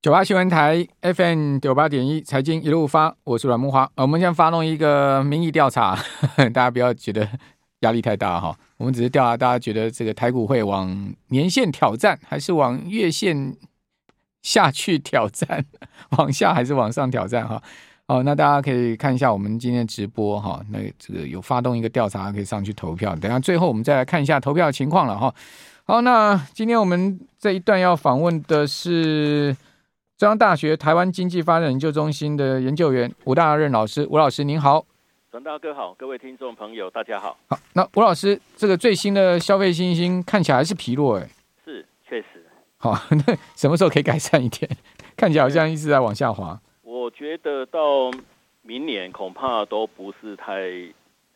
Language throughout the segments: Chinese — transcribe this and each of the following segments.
九八新闻台 FM 九八点一财经一路发，我是阮慕驊。我们现在发动一个民意调查，大家不要觉得压力太大哈。我们只是调查大家觉得这个台股会往年线挑战，还是往月线下去挑战？往下还是往上挑战？哈，好，那大家可以看一下我们今天直播哈。那这个有发动一个调查，可以上去投票。等下最后我们再来看一下投票情况了哈。好，那今天我们这一段要访问的是。中央大学台湾经济发展研究中心的研究员吴大任老师，吴老师您好，陈大哥好，各位听众朋友大家好。好，那吴老师，这个最新的消费信心看起来还是疲弱，哎，是，确实。好，那什么时候可以改善一点？看起来好像一直在往下滑。我觉得到明年恐怕都不是太，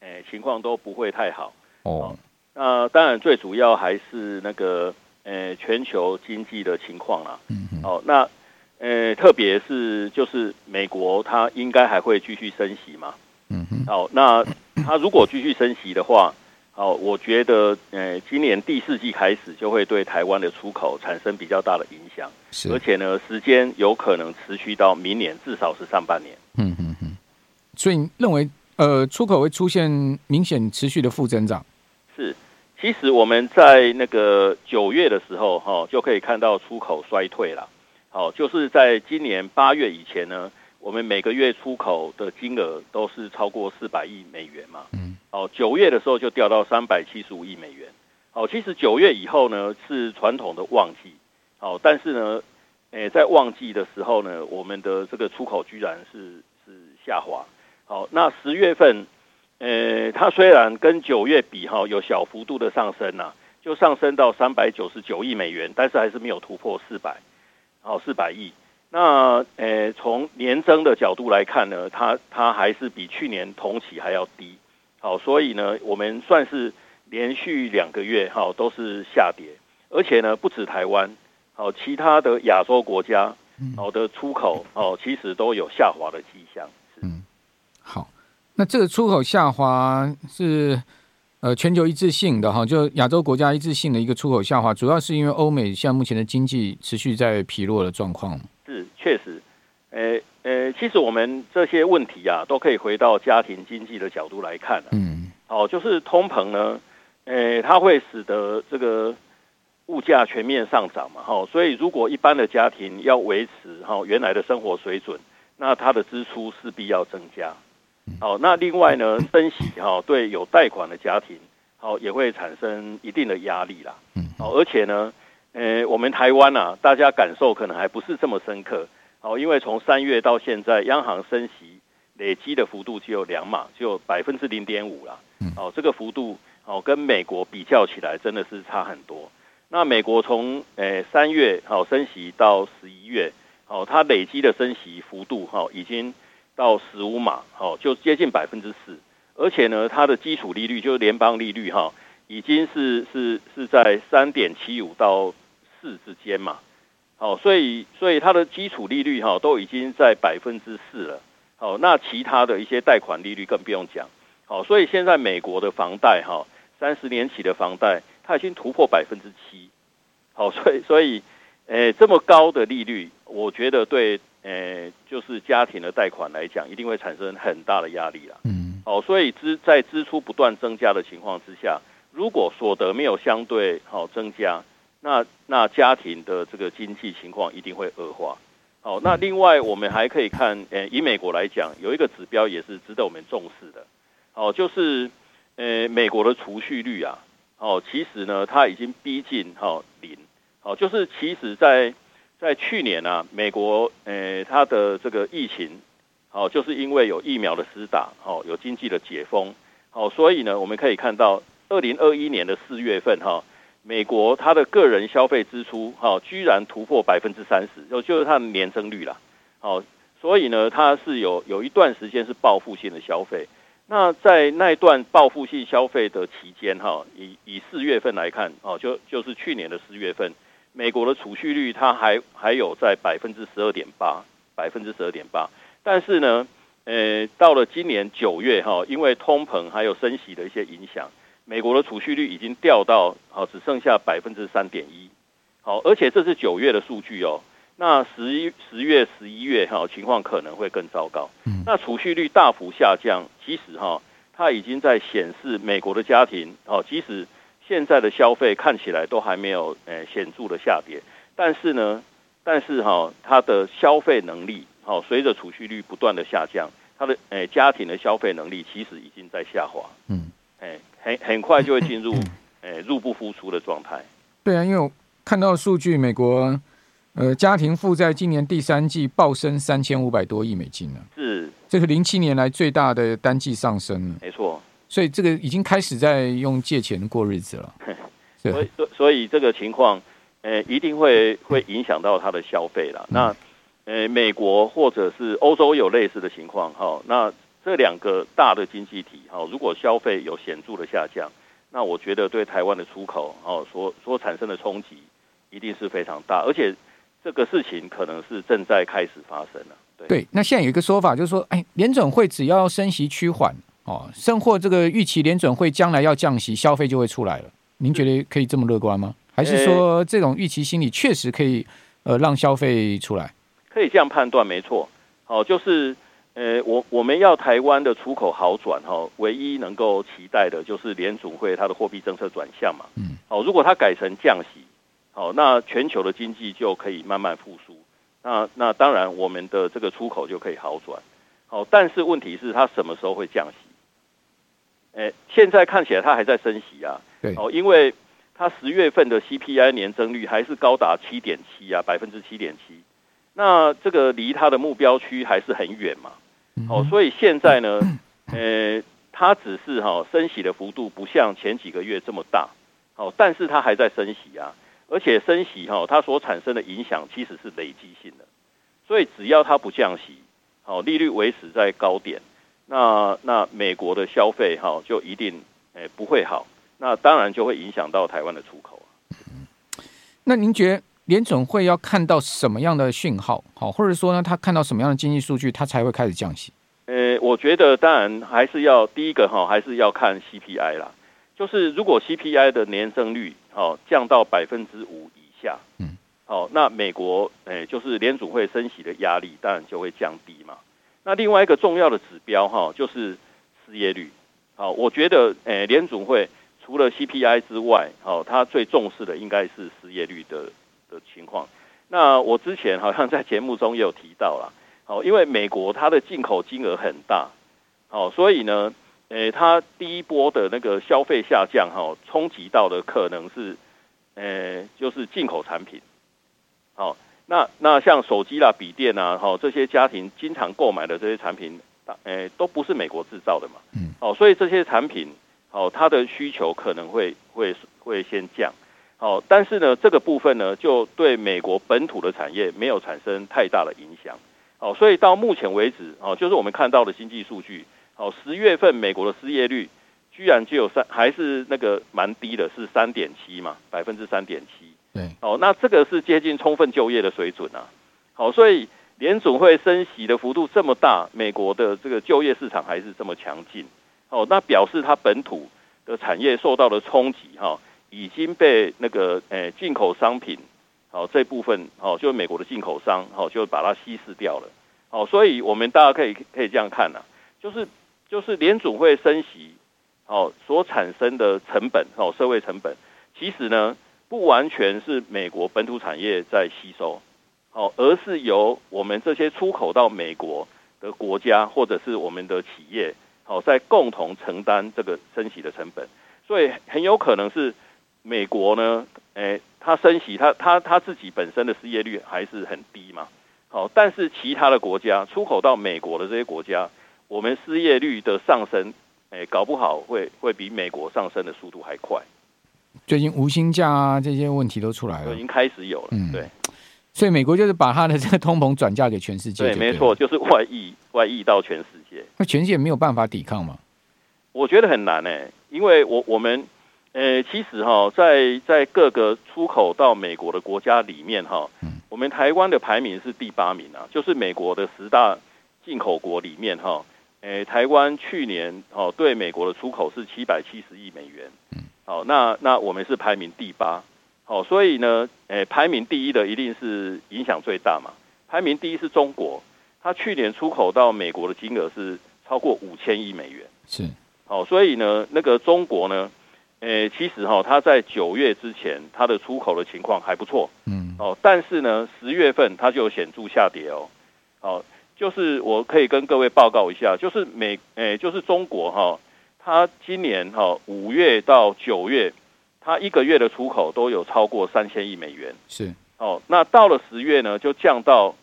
欸、情况都不会太好。哦，那当然最主要还是那个，欸、全球经济的情况啦。嗯嗯。哦，那。呃，特别是就是美国，它应该还会继续升息嘛？嗯哼。好，那它如果继续升息的话，好，我觉得呃，今年第四季开始就会对台湾的出口产生比较大的影响。是。而且呢，时间有可能持续到明年，至少是上半年。嗯哼哼。所以你认为呃，出口会出现明显持续的负增长？是。其实我们在那个九月的时候，哈，就可以看到出口衰退了。好，就是在今年八月以前呢，我们每个月出口的金额都是超过四百亿美元嘛。嗯。好，九月的时候就掉到三百七十五亿美元。好，其实九月以后呢是传统的旺季。好，但是呢，诶，在旺季的时候呢，我们的这个出口居然是是下滑。好，那十月份，呃，它虽然跟九月比哈有小幅度的上升呐，就上升到三百九十九亿美元，但是还是没有突破四百。好，四百亿。那呃，从年增的角度来看呢，它它还是比去年同期还要低。好，所以呢，我们算是连续两个月哈都是下跌，而且呢，不止台湾，好，其他的亚洲国家好的出口哦，其实都有下滑的迹象。嗯，好，那这个出口下滑是。呃，全球一致性的哈，就亚洲国家一致性的一个出口下滑，主要是因为欧美现在目前的经济持续在疲弱的状况。是，确实，呃呃，其实我们这些问题啊，都可以回到家庭经济的角度来看。嗯，哦，就是通膨呢，呃，它会使得这个物价全面上涨嘛，哈，所以如果一般的家庭要维持哈原来的生活水准，那它的支出势必要增加。好，那另外呢，升息哈，对有贷款的家庭，好也会产生一定的压力啦。嗯，好，而且呢，呃，我们台湾啊，大家感受可能还不是这么深刻。好，因为从三月到现在，央行升息累积的幅度只有两码，只有百分之零点五啦。嗯，好，这个幅度，好跟美国比较起来，真的是差很多。那美国从呃三月好升息到十一月，好，它累积的升息幅度，哈已经。到十五码，好，就接近百分之四，而且呢，它的基础利率就是联邦利率，哈，已经是是是在三点七五到四之间嘛，好，所以所以它的基础利率哈都已经在百分之四了，好，那其他的一些贷款利率更不用讲，好，所以现在美国的房贷哈，三十年期的房贷它已经突破百分之七，好，所以所以，诶，这么高的利率，我觉得对。呃，就是家庭的贷款来讲，一定会产生很大的压力了。嗯，好，所以支在支出不断增加的情况之下，如果所得没有相对好增加，那那家庭的这个经济情况一定会恶化。好，那另外我们还可以看，呃，以美国来讲，有一个指标也是值得我们重视的。哦，就是呃，美国的储蓄率啊，哦，其实呢，它已经逼近哦零。好，就是其实在。在去年啊，美国诶、它的这个疫情，哦，就是因为有疫苗的施打，哦，有经济的解封，哦，所以呢，我们可以看到，二零二一年的四月份，哈、哦，美国它的个人消费支出，哈、哦，居然突破百分之三十，就就是它的年增率啦，哦，所以呢，它是有有一段时间是报复性的消费，那在那段报复性消费的期间，哈、以以四月份来看，哦，就就是去年的四月份。美国的储蓄率，它还还有在百分之十二点八，百分之十二点八。但是呢，呃，到了今年九月哈，因为通膨还有升息的一些影响，美国的储蓄率已经掉到好只剩下百分之三点一。好，而且这是九月的数据哦。那十一十月、十一月哈情况可能会更糟糕。嗯，那储蓄率大幅下降，其实哈它已经在显示美国的家庭哦，即使现在的消费看起来都还没有诶显著的下跌，但是呢，但是哈它的消费能力好随着储蓄率不断的下降，它的诶家庭的消费能力其实已经在下滑。嗯，哎很很快就会进入诶入不敷出的状态。对啊，因为我看到数据，美国。呃，家庭负债今年第三季暴升三千五百多亿美金了，是这是零七年来最大的单季上升了。没错，所以这个已经开始在用借钱过日子了。所以，所以这个情况，呃，一定会会影响到他的消费了。那，呃，美国或者是欧洲有类似的情况，哈，那这两个大的经济体，哈，如果消费有显著的下降，那我觉得对台湾的出口，哦，所所产生的冲击一定是非常大，而且。这个事情可能是正在开始发生了。对，对，那现在有一个说法，就是说，哎，联准会只要升息趋缓，哦，甚或这个预期联准会将来要降息，消费就会出来了。您觉得可以这么乐观吗？还是说这种预期心理确实可以呃让消费出来？可以这样判断，没错。哦，就是呃，我我们要台湾的出口好转，哈，唯一能够期待的就是联准会它的货币政策转向嘛。嗯。哦，如果它改成降息。好，那全球的经济就可以慢慢复苏。那那当然，我们的这个出口就可以好转。好，但是问题是，它什么时候会降息？诶，现在看起来它还在升息啊。对。哦，因为它十月份的 CPI 年增率还是高达七点七啊，百分之七点七。那这个离它的目标区还是很远嘛。哦，所以现在呢，呃，它只是哈升息的幅度不像前几个月这么大。好，但是它还在升息啊。而且升息哈，它所产生的影响其实是累积性的，所以只要它不降息，好，利率维持在高点，那那美国的消费哈就一定诶不会好，那当然就会影响到台湾的出口。那您觉得联总会要看到什么样的讯号，好，或者说呢，他看到什么样的经济数据，他才会开始降息？呃，我觉得当然还是要第一个哈，还是要看 CPI 啦。就是如果 CPI 的年增率哦降到百分之五以下，嗯，好，那美国诶就是联储会升息的压力当然就会降低嘛。那另外一个重要的指标哈就是失业率，好，我觉得诶联储会除了 CPI 之外，好，它最重视的应该是失业率的的情况。那我之前好像在节目中也有提到了，好，因为美国它的进口金额很大，好，所以呢。诶，它第一波的那个消费下降，哈，冲击到的可能是，诶，就是进口产品。好，那那像手机啦、笔电啊，哈，这些家庭经常购买的这些产品，诶，都不是美国制造的嘛。嗯。哦，所以这些产品，哦，它的需求可能会会会先降。哦，但是呢，这个部分呢，就对美国本土的产业没有产生太大的影响。哦，所以到目前为止，哦，就是我们看到的经济数据。哦，十月份美国的失业率居然只有三，还是那个蛮低的，是三点七嘛，百分之三点七。对，哦，那这个是接近充分就业的水准啊。好，所以联准会升息的幅度这么大，美国的这个就业市场还是这么强劲。哦，那表示它本土的产业受到的冲击，哈，已经被那个诶进口商品，好这部分，哦，就美国的进口商，好就把它稀释掉了。好，所以我们大家可以可以这样看呐，就是。就是联准会升息，哦，所产生的成本，哦，社会成本，其实呢，不完全是美国本土产业在吸收，哦，而是由我们这些出口到美国的国家或者是我们的企业，哦，在共同承担这个升息的成本，所以很有可能是美国呢，诶，它升息，它它它自己本身的失业率还是很低嘛，好，但是其他的国家出口到美国的这些国家。我们失业率的上升，哎，搞不好会会比美国上升的速度还快。最近无薪假啊，这些问题都出来了，已经开始有了。嗯，对。所以美国就是把他的这个通膨转嫁给全世界对。对，没错，就是外溢 外溢到全世界。那全世界没有办法抵抗吗？我觉得很难哎，因为我我们呃，其实哈，在在各个出口到美国的国家里面哈，嗯，我们台湾的排名是第八名啊，就是美国的十大进口国里面哈。诶，台湾去年哦对美国的出口是七百七十亿美元，嗯，好，那那我们是排名第八，好，所以呢，诶，排名第一的一定是影响最大嘛。排名第一是中国，它去年出口到美国的金额是超过五千亿美元。是，好，所以呢，那个中国呢，诶，其实哈，它在九月之前，它的出口的情况还不错。嗯，哦，但是呢，十月份它就显著下跌哦。哦，就是我可以跟各位报告一下，就是美，诶，就是中国哈，它今年哈五月到九月。它一个月的出口都有超过三千亿美元，是哦。那到了十月呢，就降到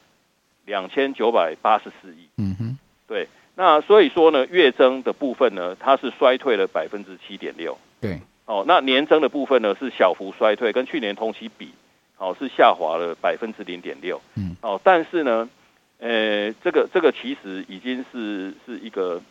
两千九百八十四亿。嗯哼，对。那所以说呢，月增的部分呢，它是衰退了百分之七点六。对，哦，那年增的部分呢，是小幅衰退，跟去年同期比，哦，是下滑了百分之零点六。嗯，哦，但是呢，呃，这个这个其实已经是是一个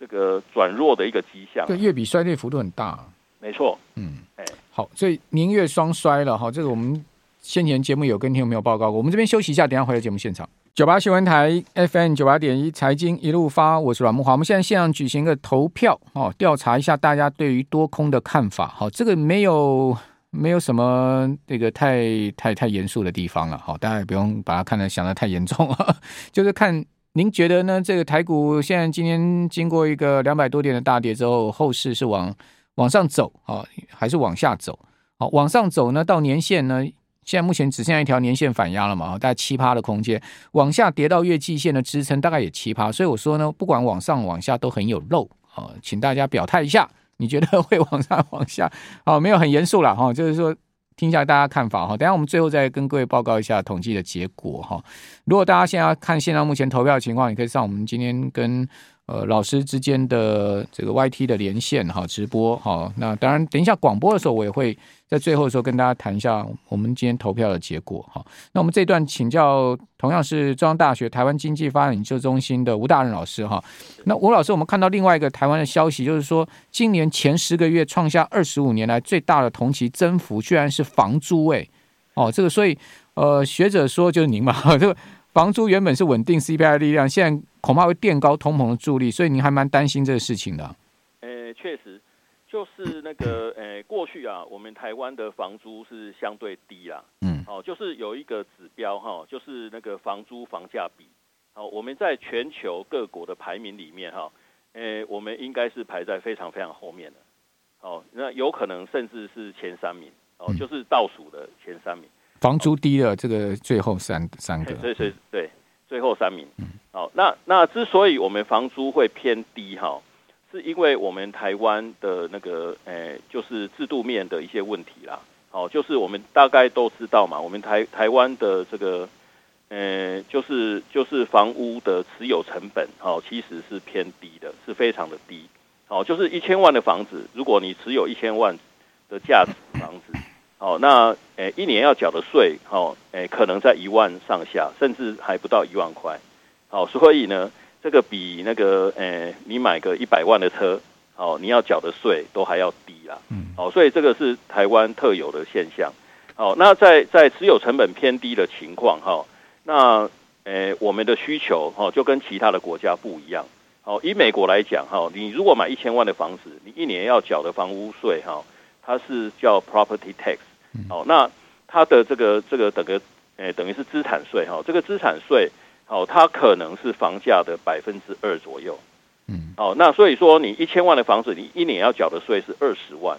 这个转弱的一个迹象。对，月比衰退幅度很大。没错，嗯，哎，好，所以年月双衰了哈，这个我们先前节目有跟听众朋友报告过，我们这边休息一下，等下回到节目现场。九八新闻台 FM 九八点一财经一路发，我是阮木华，我们现在现场举行个投票哦，调查一下大家对于多空的看法。好，这个没有没有什么这个太太太严肃的地方了，好，大家也不用把它看得想得太严重啊，就是看您觉得呢？这个台股现在今天经过一个两百多点的大跌之后，后市是往。往上走啊，还是往下走？好，往上走呢，到年线呢，现在目前只剩下一条年线反压了嘛，大概七趴的空间。往下跌到月季线的支撑，大概也七趴。所以我说呢，不管往上往下都很有肉啊，请大家表态一下，你觉得会往上往下？好，没有很严肃了哈，就是说听一下大家看法哈。等下我们最后再跟各位报告一下统计的结果哈。如果大家现在要看现在目前投票情况，你可以上我们今天跟。呃，老师之间的这个 YT 的连线哈，直播哈，那当然等一下广播的时候，我也会在最后的时候跟大家谈一下我们今天投票的结果哈。那我们这段请教同样是中央大学台湾经济发展研究中心的吴大任老师哈。那吴老师，我们看到另外一个台湾的消息，就是说今年前十个月创下二十五年来最大的同期增幅，居然是房租诶。哦，这个所以呃学者说就是您嘛，这个。房租原本是稳定 CPI 的力量，现在恐怕会垫高通膨的助力，所以您还蛮担心这个事情的。呃，确实，就是那个呃，过去啊，我们台湾的房租是相对低啦。嗯。哦，就是有一个指标哈，就是那个房租房价比。好，我们在全球各国的排名里面哈，呃，我们应该是排在非常非常后面的。哦，那有可能甚至是前三名。哦，就是倒数的前三名。房租低了，这个最后三三个，对对对，最后三名。好，那那之所以我们房租会偏低哈，是因为我们台湾的那个诶，就是制度面的一些问题啦。好，就是我们大概都知道嘛，我们台台湾的这个呃，就是就是房屋的持有成本，好，其实是偏低的，是非常的低。好，就是一千万的房子，如果你持有一千万的价值房子。好，那诶，一年要缴的税，好，诶，可能在一万上下，甚至还不到一万块。好，所以呢，这个比那个诶，你买个一百万的车，好，你要缴的税都还要低啦。嗯，好，所以这个是台湾特有的现象。好，那在在持有成本偏低的情况，哈，那诶，我们的需求，哈，就跟其他的国家不一样。好，以美国来讲，哈，你如果买一千万的房子，你一年要缴的房屋税，哈，它是叫 property tax。好，那它的这个这个等个，诶，等于是资产税哈。这个资产税，哦，它可能是房价的百分之二左右。嗯，哦，那所以说你一千万的房子，你一年要缴的税是二十万。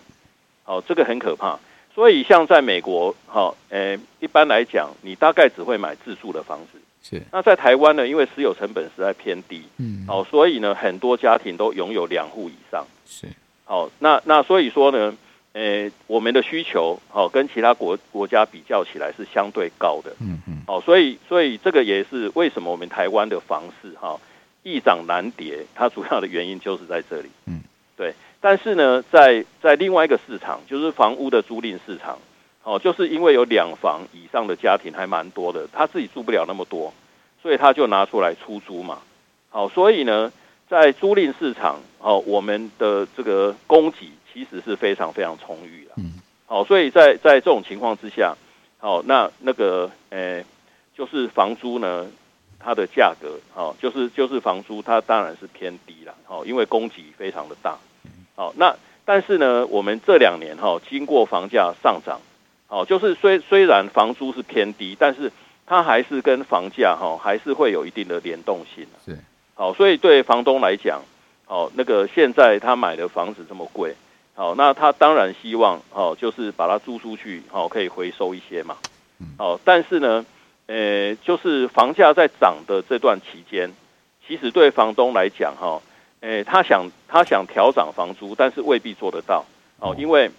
哦，这个很可怕。所以像在美国，哈，诶，一般来讲，你大概只会买自住的房子。是。那在台湾呢，因为持有成本实在偏低，嗯，哦，所以呢，很多家庭都拥有两户以上。是。哦，那那所以说呢。诶、欸，我们的需求好、哦、跟其他国国家比较起来是相对高的，嗯嗯，好、哦，所以所以这个也是为什么我们台湾的房市哈易涨难跌，它主要的原因就是在这里，嗯，对。但是呢，在在另外一个市场，就是房屋的租赁市场，哦，就是因为有两房以上的家庭还蛮多的，他自己住不了那么多，所以他就拿出来出租嘛，好、哦，所以呢，在租赁市场，哦，我们的这个供给。其实是非常非常充裕的，嗯，好，所以在在这种情况之下，好，那那个，诶、欸，就是房租呢，它的价格，好，就是就是房租，它当然是偏低了，好，因为供给非常的大，好，那但是呢，我们这两年哈，经过房价上涨，哦，就是虽虽然房租是偏低，但是它还是跟房价哈还是会有一定的联动性。是，好，所以对房东来讲，哦，那个现在他买的房子这么贵，好，那他当然希望哦，就是把它租出去，哦，可以回收一些嘛。哦，但是呢，呃，就是房价在涨的这段期间，其实对房东来讲，哈，诶，他想他想调涨房租，但是未必做得到，哦，因为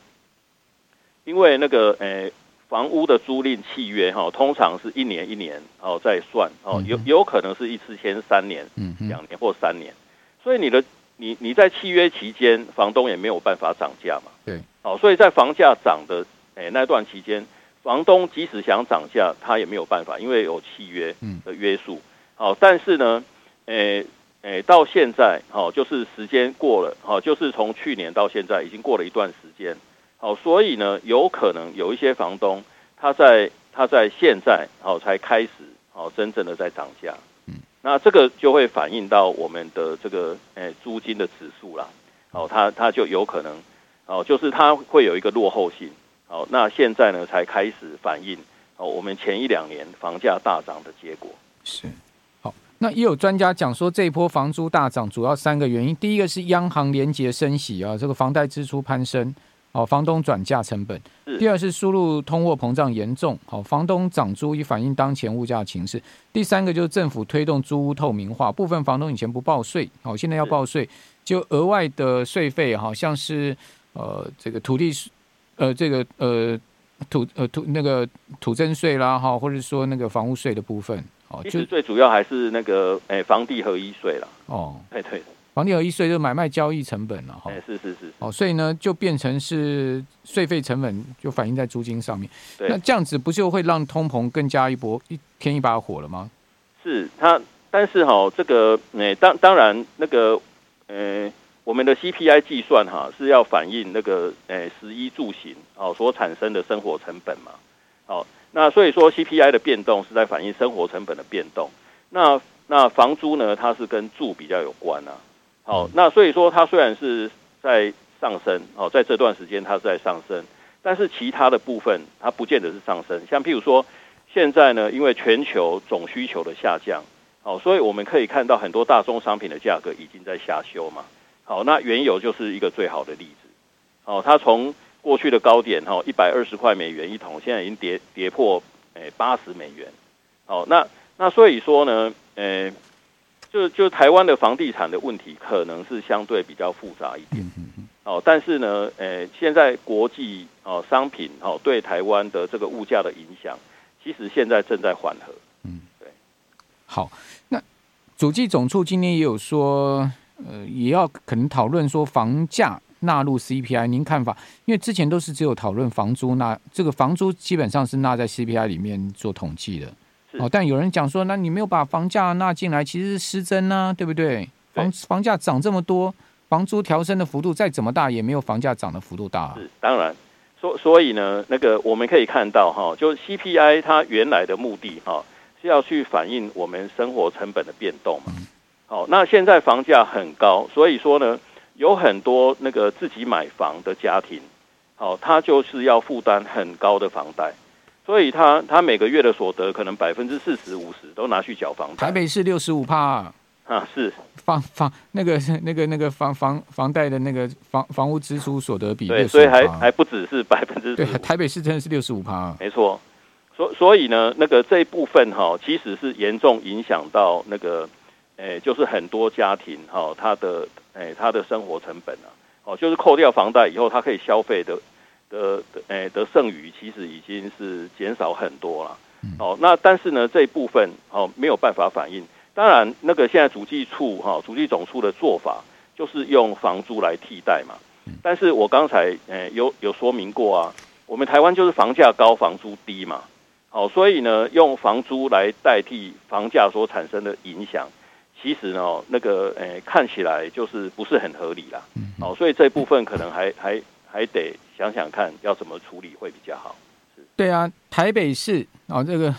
因为那个，呃，房屋的租赁契约，哈，通常是一年一年，哦，再算，哦，有有可能是一次签三年、嗯两年或三年，所以你的你你在契约期间，房东也没有办法涨价嘛，对，哦，所以在房价涨的，诶，那段期间。房东即使想涨价，他也没有办法，因为有契约的约束。好，但是呢，诶诶，到现在，好，就是时间过了，好，就是从去年到现在已经过了一段时间，好，所以呢，有可能有一些房东，他在他在现在，好，才开始，好，真正的在涨价。那这个就会反映到我们的这个诶租金的指数啦，哦，它它就有可能，哦，就是它会有一个落后性。好，那现在呢才开始反映哦，我们前一两年房价大涨的结果是好。那也有专家讲说，这一波房租大涨主要三个原因，第一个是央行连结升息啊，这个房贷支出攀升，好，房东转嫁成本；第二是输入通货膨胀严重，好，房东涨租以反映当前物价情势；第三个就是政府推动租屋透明化，部分房东以前不报税，好，现在要报税，就额外的税费，好像是呃这个土地。呃，这个呃土呃土那个土增税啦哈，或者说那个房屋税的部分，哦，其实最主要还是那个诶房地合一税啦。哦，对对，房地合一税就是买卖交易成本了哈。是是是。哦，所以呢，就变成是税费成本就反映在租金上面。对。那这样子不就会让通膨更加一波一添一把火了吗？是它，但是哈，这个诶当当然那个呃。我们的 CPI 计算哈是要反映那个诶食衣住行哦所产生的生活成本嘛，哦，那所以说 CPI 的变动是在反映生活成本的变动，那那房租呢，它是跟住比较有关啊，好，那所以说它虽然是在上升哦，在这段时间它是在上升，但是其他的部分它不见得是上升，像譬如说现在呢，因为全球总需求的下降，好，所以我们可以看到很多大宗商品的价格已经在下修嘛。好，那原油就是一个最好的例子。好，它从过去的高点哈一百二十块美元一桶，现在已经跌跌破诶八十美元。好，那那所以说呢，诶，就就台湾的房地产的问题可能是相对比较复杂一点。哦，但是呢，呃，现在国际哦商品哦对台湾的这个物价的影响，其实现在正在缓和。嗯，对。好，那主计总处今天也有说。呃，也要可能讨论说房价纳入 CPI，您看法？因为之前都是只有讨论房租纳，这个房租基本上是纳在 CPI 里面做统计的。哦，但有人讲说，那你没有把房价纳进来，其实是失真呢、啊，对不对？房房价涨这么多，房租调升的幅度再怎么大，也没有房价涨的幅度大、啊。是，当然，所所以呢，那个我们可以看到哈，就 CPI 它原来的目的哈，是要去反映我们生活成本的变动嘛。嗯好，那现在房价很高，所以说呢，有很多那个自己买房的家庭，好，他就是要负担很高的房贷，所以他他每个月的所得可能百分之四十五十都拿去缴房贷。台北市六十五趴啊，是房房那个那个那个房房房贷的那个房房屋支出所得比，对，所以还还不只是百分之对，台北市真的是六十五趴，没错。所所以呢，那个这一部分哈，其实是严重影响到那个。诶，就是很多家庭哈，他的诶，他的生活成本啊，哦，就是扣掉房贷以后，他可以消费的的诶的剩余，其实已经是减少很多了。哦，那但是呢，这一部分哦没有办法反映。当然，那个现在主计处哈，主计总处的做法就是用房租来替代嘛。但是我刚才诶有有说明过啊，我们台湾就是房价高，房租低嘛。好，所以呢，用房租来代替房价所产生的影响。其实呢，那个诶、欸，看起来就是不是很合理啦。哦，所以这部分可能还还还得想想看要怎么处理会比较好。对啊，台北市哦，这个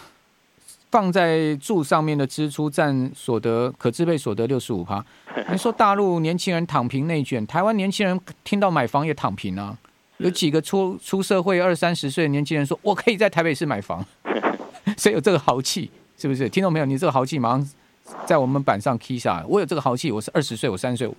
放在住上面的支出占所得可支配所得六十五趴。你说大陆年轻人躺平内卷，台湾年轻人听到买房也躺平啊。有几个出出社会二三十岁的年轻人说，我可以在台北市买房，所以有这个豪气，是不是？听到没有？你这个豪气马上在我们板上 key 下。我有这个豪气，我是二十岁，我三十岁，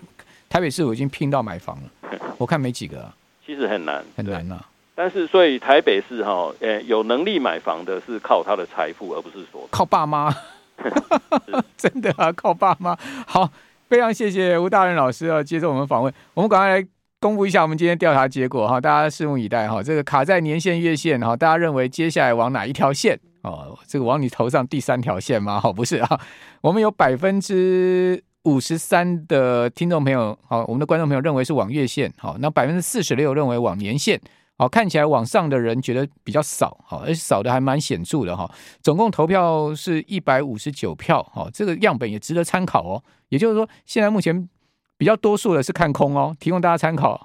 台北市我已经拼到买房了。我看没几个，其实很难，很难啊。但是，所以台北市哈，呃，有能力买房的是靠他的财富，而不是说靠爸妈。真的啊，靠爸妈。好，非常谢谢吴大任老师啊，接受我们访问。我们赶快来公布一下我们今天调查结果哈，大家拭目以待哈。这个卡在年线、月线哈，大家认为接下来往哪一条线？哦，这个往你头上第三条线吗？好，不是啊。我们有百分之五十三的听众朋友，好，我们的观众朋友认为是往月线，好，那百分之四十六认为往年线。好，看起来往上的人觉得比较少，好，而且少的还蛮显著的哈。总共投票是一百五十九票，哈，这个样本也值得参考哦。也就是说，现在目前比较多数的是看空哦，提供大家参考。